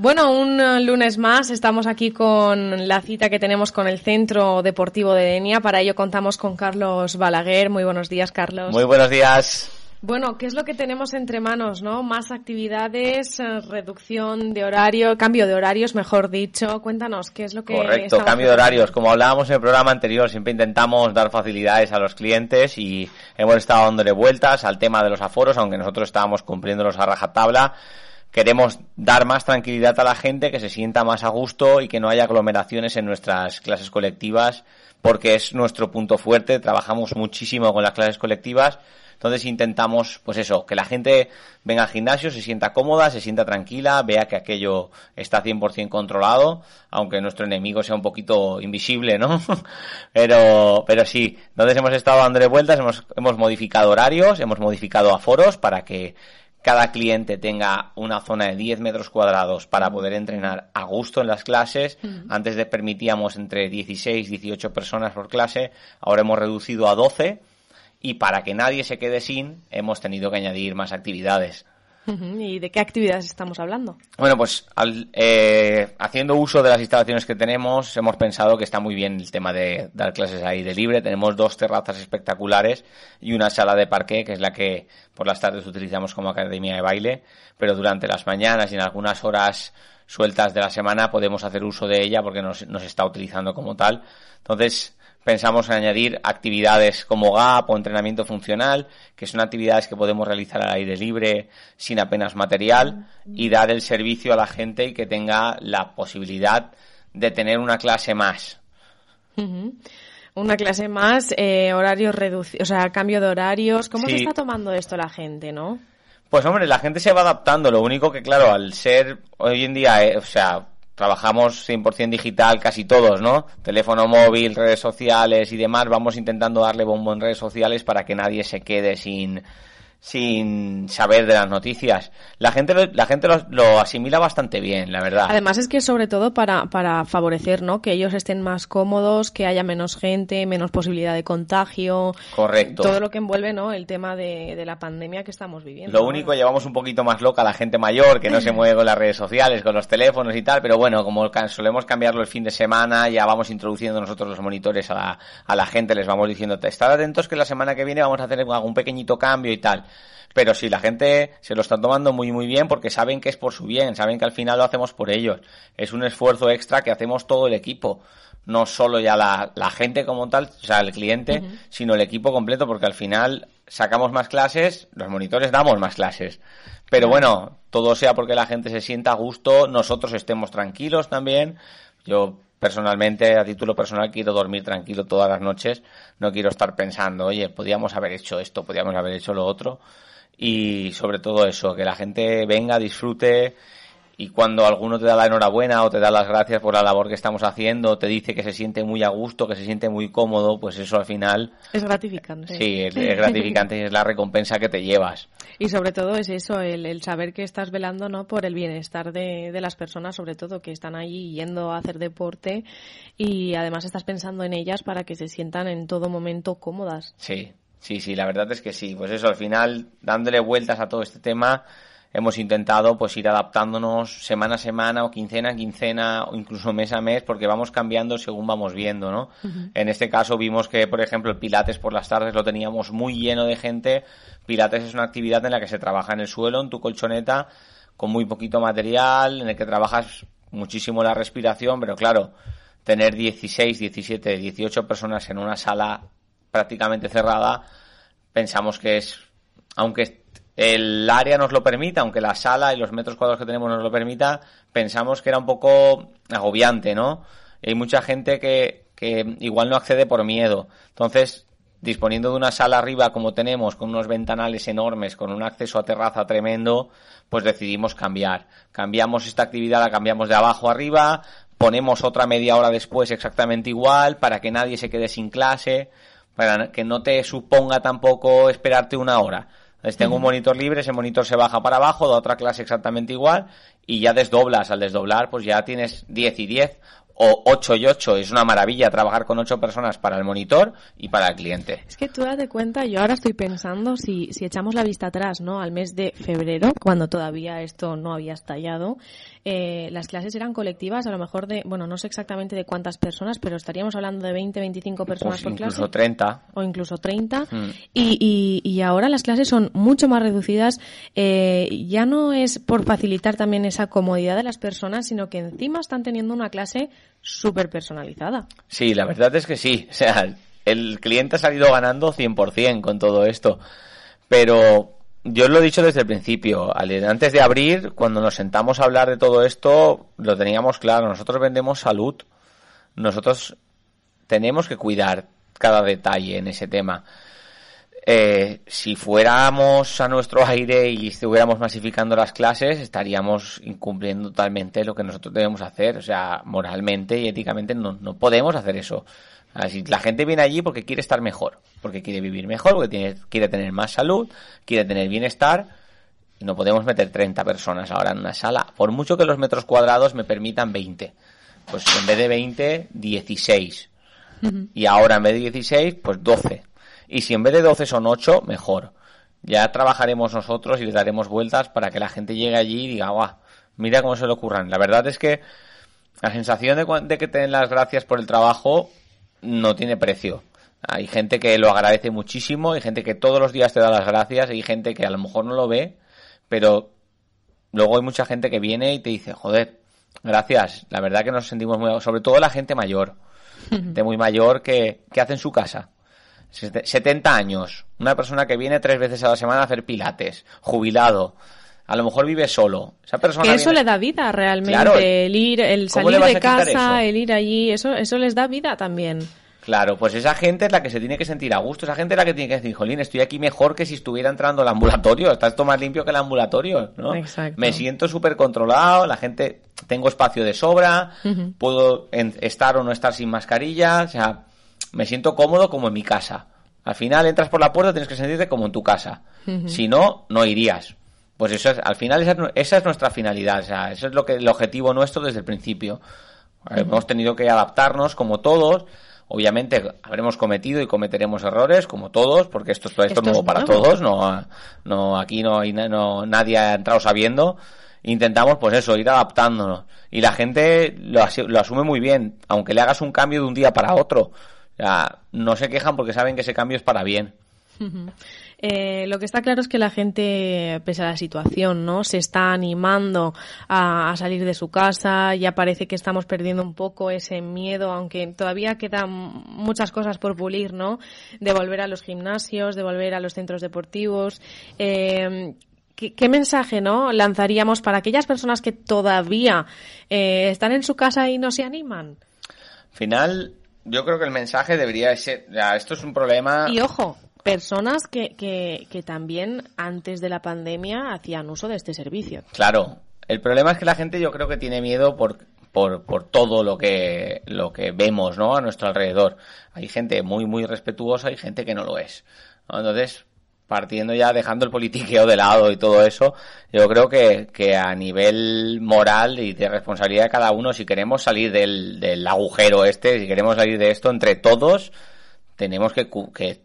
Bueno, un eh, lunes más estamos aquí con la cita que tenemos con el Centro Deportivo de Denia. Para ello contamos con Carlos Balaguer. Muy buenos días, Carlos. Muy buenos días. Bueno, ¿qué es lo que tenemos entre manos, no? Más actividades, eh, reducción de horario, cambio de horarios, mejor dicho. Cuéntanos, ¿qué es lo que Correcto, cambio de horarios. Como hablábamos en el programa anterior, siempre intentamos dar facilidades a los clientes y hemos estado dándole vueltas al tema de los aforos, aunque nosotros estábamos cumpliéndolos a rajatabla queremos dar más tranquilidad a la gente, que se sienta más a gusto y que no haya aglomeraciones en nuestras clases colectivas, porque es nuestro punto fuerte, trabajamos muchísimo con las clases colectivas, entonces intentamos, pues eso, que la gente venga al gimnasio, se sienta cómoda, se sienta tranquila, vea que aquello está 100% controlado, aunque nuestro enemigo sea un poquito invisible, ¿no? pero, pero sí, entonces hemos estado dándole vueltas, hemos, hemos modificado horarios, hemos modificado aforos para que cada cliente tenga una zona de 10 metros cuadrados para poder entrenar a gusto en las clases. Antes de permitíamos entre 16 y 18 personas por clase, ahora hemos reducido a 12 y para que nadie se quede sin, hemos tenido que añadir más actividades. ¿Y de qué actividades estamos hablando? Bueno, pues eh, haciendo uso de las instalaciones que tenemos, hemos pensado que está muy bien el tema de dar clases ahí de libre. Tenemos dos terrazas espectaculares y una sala de parque, que es la que por las tardes utilizamos como academia de baile, pero durante las mañanas y en algunas horas sueltas de la semana podemos hacer uso de ella porque nos, nos está utilizando como tal. Entonces, pensamos en añadir actividades como GAP o entrenamiento funcional, que son actividades que podemos realizar al aire libre sin apenas material y dar el servicio a la gente y que tenga la posibilidad de tener una clase más. Una clase más, eh, horarios reducidos, o sea, cambio de horarios. ¿Cómo se está tomando esto la gente, no? Pues hombre, la gente se va adaptando. Lo único que, claro, al ser hoy en día, eh, o sea, trabajamos 100% digital casi todos, ¿no? Teléfono móvil, redes sociales y demás, vamos intentando darle bombo en redes sociales para que nadie se quede sin sin saber de las noticias. La gente, lo, la gente lo, asimila bastante bien, la verdad. Además es que sobre todo para, para favorecer, ¿no? Que ellos estén más cómodos, que haya menos gente, menos posibilidad de contagio. Correcto. Todo lo que envuelve, ¿no? El tema de, de la pandemia que estamos viviendo. Lo único, llevamos un poquito más loca a la gente mayor, que no se mueve con las redes sociales, con los teléfonos y tal, pero bueno, como solemos cambiarlo el fin de semana, ya vamos introduciendo nosotros los monitores a la, a la gente, les vamos diciendo, estar atentos que la semana que viene vamos a hacer algún pequeñito cambio y tal. Pero sí, la gente se lo está tomando muy, muy bien porque saben que es por su bien, saben que al final lo hacemos por ellos. Es un esfuerzo extra que hacemos todo el equipo. No solo ya la, la gente como tal, o sea, el cliente, sino el equipo completo, porque al final sacamos más clases, los monitores damos más clases. Pero bueno, todo sea porque la gente se sienta a gusto, nosotros estemos tranquilos también. Yo personalmente, a título personal, quiero dormir tranquilo todas las noches. No quiero estar pensando, oye, podíamos haber hecho esto, podíamos haber hecho lo otro y sobre todo eso, que la gente venga, disfrute y cuando alguno te da la enhorabuena o te da las gracias por la labor que estamos haciendo, te dice que se siente muy a gusto, que se siente muy cómodo, pues eso al final... Es gratificante. Sí, es, gratificante y es la recompensa que te llevas. Y sobre todo es eso, el, saber que estás velando no por el bienestar de, de, las personas, sobre todo que están allí yendo a hacer deporte y además estás pensando en ellas para que se sientan en todo momento cómodas. Sí, Sí, sí, la verdad es que sí. Pues eso, al final, dándole vueltas a todo este tema, hemos intentado pues ir adaptándonos semana a semana o quincena a quincena o incluso mes a mes porque vamos cambiando según vamos viendo, ¿no? En este caso vimos que, por ejemplo, el Pilates por las tardes lo teníamos muy lleno de gente. Pilates es una actividad en la que se trabaja en el suelo, en tu colchoneta, con muy poquito material, en el que trabajas muchísimo la respiración, pero claro, tener 16, 17, 18 personas en una sala prácticamente cerrada, pensamos que es, aunque el área nos lo permita, aunque la sala y los metros cuadrados que tenemos nos lo permita, pensamos que era un poco agobiante, ¿no? Hay mucha gente que, que igual no accede por miedo. Entonces, disponiendo de una sala arriba como tenemos, con unos ventanales enormes, con un acceso a terraza tremendo, pues decidimos cambiar. Cambiamos esta actividad, la cambiamos de abajo arriba, ponemos otra media hora después exactamente igual, para que nadie se quede sin clase, para que no te suponga tampoco esperarte una hora. Entonces tengo un monitor libre, ese monitor se baja para abajo, da otra clase exactamente igual y ya desdoblas. Al desdoblar, pues ya tienes 10 y 10 o 8 y 8. Es una maravilla trabajar con 8 personas para el monitor y para el cliente. Es que tú date cuenta, yo ahora estoy pensando si, si echamos la vista atrás, ¿no? Al mes de febrero, cuando todavía esto no había estallado, eh, las clases eran colectivas, a lo mejor de, bueno, no sé exactamente de cuántas personas, pero estaríamos hablando de 20, 25 personas Pues por clase. incluso 30. O incluso 30. Mm. Y, y, y ahora las clases son mucho más reducidas. Eh, ya no es por facilitar también esa comodidad de las personas, sino que encima están teniendo una clase súper personalizada. Sí, la verdad es que sí. O sea, el cliente ha salido ganando 100% con todo esto. Pero yo lo he dicho desde el principio. Antes de abrir, cuando nos sentamos a hablar de todo esto, lo teníamos claro. Nosotros vendemos salud. Nosotros tenemos que cuidar cada detalle en ese tema. Eh, si fuéramos a nuestro aire y estuviéramos masificando las clases, estaríamos incumpliendo totalmente lo que nosotros debemos hacer. O sea, moralmente y éticamente no, no podemos hacer eso. Así, la gente viene allí porque quiere estar mejor, porque quiere vivir mejor, porque tiene- quiere tener más salud, quiere tener bienestar. Y no podemos meter 30 personas ahora en una sala. Por mucho que los metros cuadrados me permitan 20. Pues en vez de 20, 16. Y ahora en vez de 16, pues 12. Y si en vez de 12 son 8, mejor. Ya trabajaremos nosotros y le daremos vueltas para que la gente llegue allí y diga, guau, mira cómo se le ocurran. La verdad es que la sensación de, de que te den las gracias por el trabajo no tiene precio. Hay gente que lo agradece muchísimo, hay gente que todos los días te da las gracias, hay gente que a lo mejor no lo ve, pero luego hay mucha gente que viene y te dice, joder, gracias, la verdad que nos sentimos muy, sobre todo la gente mayor, de muy mayor que, que hace en su casa. Sete- 70 años, una persona que viene tres veces a la semana a hacer pilates, jubilado, a lo mejor vive solo. Esa persona Que eso viene- le da vida realmente, Claro. el ir, el ¿Cómo salir de casa, el ir allí, eso, eso les da vida también. Claro, pues esa gente es la que se tiene que sentir a gusto, esa gente es la que tiene que decir, jolín, estoy aquí mejor que si estuviera entrando al ambulatorio, está esto más limpio que el ambulatorio, ¿no? Exacto. Me siento súper controlado, la gente, tengo espacio de sobra, puedo en- estar o no estar sin mascarilla, o sea, me siento cómodo como en mi casa. Al final entras por la puerta, tienes que sentirte como en tu casa. Si no, no irías. Pues eso es, al final esa es, esa es nuestra finalidad, o sea, eso es lo que el objetivo nuestro desde el principio. Hemos tenido que adaptarnos como todos. Obviamente habremos cometido y cometeremos errores como todos, porque esto, esto, Esto es nuevo para nuevo. todos. No, no aquí no no, nadie ha entrado sabiendo. Intentamos, pues eso, ir adaptándonos. Y la gente lo asume muy bien, aunque le hagas un cambio de un día para otro. No se quejan porque saben que ese cambio es para bien. Eh, lo que está claro es que la gente, pese a la situación, ¿no? Se está animando a, a salir de su casa, ya parece que estamos perdiendo un poco ese miedo, aunque todavía quedan muchas cosas por pulir, ¿no? De volver a los gimnasios, de volver a los centros deportivos. Eh, ¿Qué, qué mensaje no lanzaríamos para aquellas personas que todavía eh, están en su casa y no se animan? Al final, yo creo que el mensaje debería ser, ya, esto es un problema. Y ojo, personas que, que, que también antes de la pandemia hacían uso de este servicio. Claro, el problema es que la gente yo creo que tiene miedo por, por, por todo lo que, lo que vemos, ¿no? A nuestro alrededor. Hay gente muy, muy respetuosa y gente que no lo es. Entonces, partiendo ya, dejando el politiqueo de lado y todo eso, yo creo que, que a nivel moral y de responsabilidad de cada uno, si queremos salir del, del agujero este, si queremos salir de esto entre todos, tenemos que, que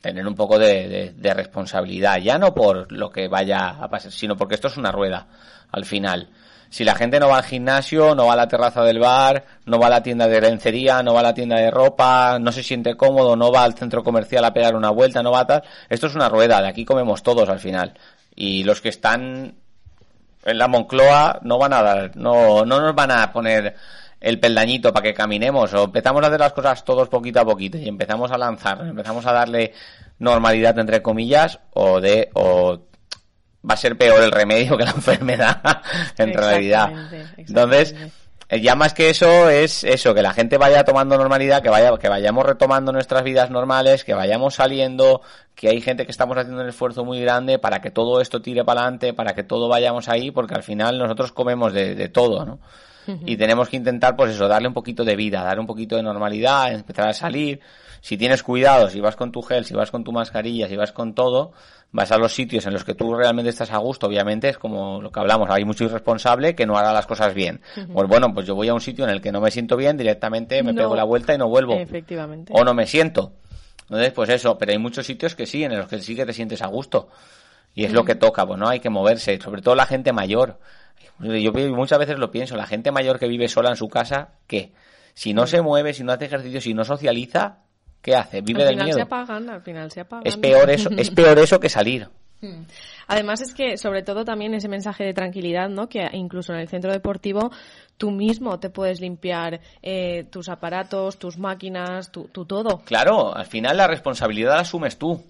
tener un poco de, de- de responsabilidad, ya no por lo que vaya a pasar, sino porque esto es una rueda, al final. Si la gente no va al gimnasio, no va a la terraza del bar, no va a la tienda de lencería, no va a la tienda de ropa, no se siente cómodo, no va al centro comercial a pegar una vuelta, no va a tal, esto es una rueda, de aquí comemos todos al final. Y los que están en la Moncloa no van a dar, no, no nos van a poner el peldañito para que caminemos o empezamos a hacer las cosas todos poquito a poquito y empezamos a lanzar, empezamos a darle normalidad entre comillas o de o va a ser peor el remedio que la enfermedad en realidad. Exactamente, Entonces. Eh, ya más que eso es eso, que la gente vaya tomando normalidad, que vaya, que vayamos retomando nuestras vidas normales, que vayamos saliendo, que hay gente que estamos haciendo un esfuerzo muy grande para que todo esto tire para adelante, para que todo vayamos ahí, porque al final nosotros comemos de, todo, ¿no? Y tenemos que intentar, pues eso, darle un poquito de vida, darle un poquito de normalidad, empezar a salir. Si tienes cuidado, si vas con tu gel, si vas con tu mascarilla, si vas con todo, vas a los sitios en los que tú realmente estás a gusto, obviamente es como lo que hablamos, hay mucho irresponsable que no hará las cosas bien. Pues bueno, pues yo voy a un sitio en el que no me siento bien, directamente me pego la vuelta y no vuelvo. Efectivamente. O no me siento. Entonces, pues eso, pero hay muchos sitios que sí, en los que sí que te sientes a gusto. Y es lo que toca, pues no hay que moverse, sobre todo la gente mayor. Yo muchas veces lo pienso, la gente mayor que vive sola en su casa, ¿qué? Si no se mueve, si no hace ejercicio, si no socializa, ¿qué hace? Vive al final Se apagan, al final se apagan. Es peor eso, es peor eso que salir. Hmm. Además es que, sobre todo también ese mensaje de tranquilidad, ¿no? Que incluso en el centro deportivo tú mismo te puedes limpiar eh, tus aparatos, tus máquinas, tu, todo. Claro, al final la responsabilidad la asumes tú.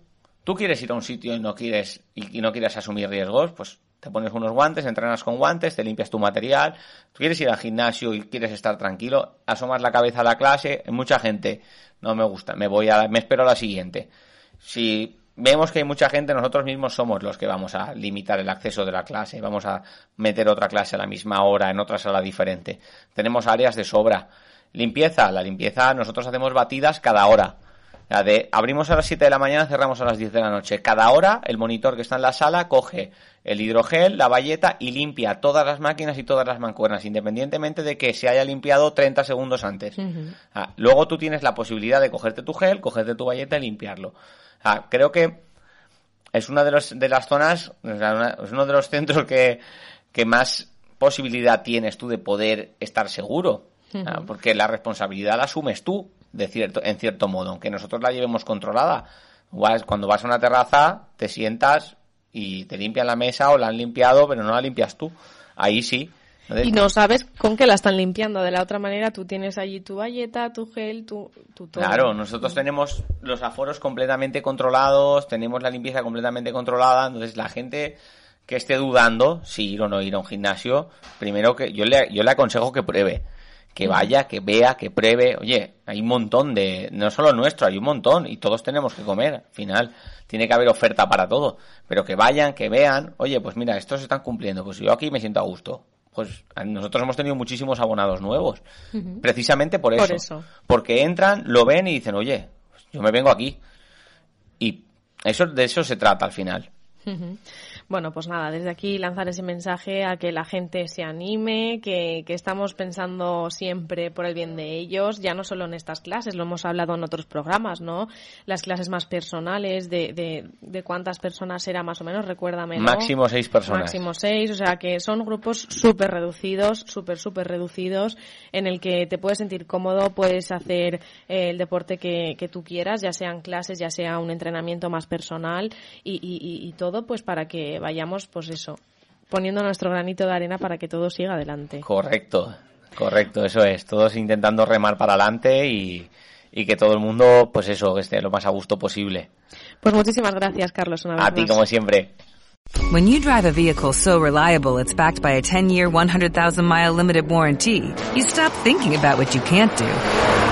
Tú quieres ir a un sitio y no quieres y, no quieres asumir riesgos, pues te pones unos guantes, entrenas con guantes, te limpias tu material. Tú quieres ir al gimnasio y quieres estar tranquilo, asomas la cabeza a la clase. Mucha gente no me gusta, me voy a, me espero a la siguiente. Si vemos que hay mucha gente, nosotros mismos somos los que vamos a limitar el acceso de la clase, vamos a meter otra clase a la misma hora en otra sala diferente. Tenemos áreas de sobra. Limpieza, la limpieza, nosotros hacemos batidas cada hora. De, abrimos a las 7 de la mañana, cerramos a las 10 de la noche. Cada hora el monitor que está en la sala coge el hidrogel, la valleta y limpia todas las máquinas y todas las mancuernas, independientemente de que se haya limpiado 30 segundos antes. Ah, luego tú tienes la posibilidad de cogerte tu gel, cogerte tu valleta y limpiarlo. Ah, creo que es una de, los, de las zonas, es uno de los centros que, que más posibilidad tienes tú de poder estar seguro. Ah, porque la responsabilidad la asumes tú, de cierto, en cierto modo, aunque nosotros la llevemos controlada. Cuando vas a una terraza, te sientas y te limpian la mesa o la han limpiado, pero no la limpias tú. Ahí sí. y no sabes con qué la están limpiando. De la otra manera, tú tienes allí tu valleta, tu gel, tu, tu todo. Claro, nosotros tenemos los aforos completamente controlados, tenemos la limpieza completamente controlada. Entonces, la gente que esté dudando si ir o no ir a un gimnasio, primero que yo le, yo le aconsejo que pruebe que vaya, que vea, que pruebe. Oye, hay un montón de, no solo nuestro, hay un montón y todos tenemos que comer. Al final tiene que haber oferta para todo, pero que vayan, que vean. Oye, pues mira, estos se están cumpliendo, pues yo aquí me siento a gusto. Pues nosotros hemos tenido muchísimos abonados nuevos, precisamente por eso. por eso. Porque entran, lo ven y dicen, oye, pues yo me vengo aquí. Y eso de eso se trata al final. Bueno, pues nada, desde aquí lanzar ese mensaje a que la gente se anime, que, estamos pensando siempre por el bien de ellos, ya no solo en estas clases, lo hemos hablado en otros programas, ¿no? Las clases más personales, de, de, cuántas personas era más o menos, recuérdame. Máximo seis personas. Máximo seis, o sea que son grupos súper reducidos, súper, súper reducidos, en el que te puedes sentir cómodo, puedes hacer eh, el deporte que, que tú quieras, ya sean clases, ya sea un entrenamiento más personal y, y, y todo, pues para que vayamos, pues eso, poniendo nuestro granito de arena para que todo siga adelante. Correcto, correcto, eso es. Todos intentando remar para adelante y, y que todo el mundo, pues eso, esté lo más a gusto posible. Pues muchísimas gracias, Carlos. Una vez a ti, como siempre. When you drive a vehicle so reliable it's backed by a 10-year, 100,000-mile limited warranty, you stop thinking about what you can't do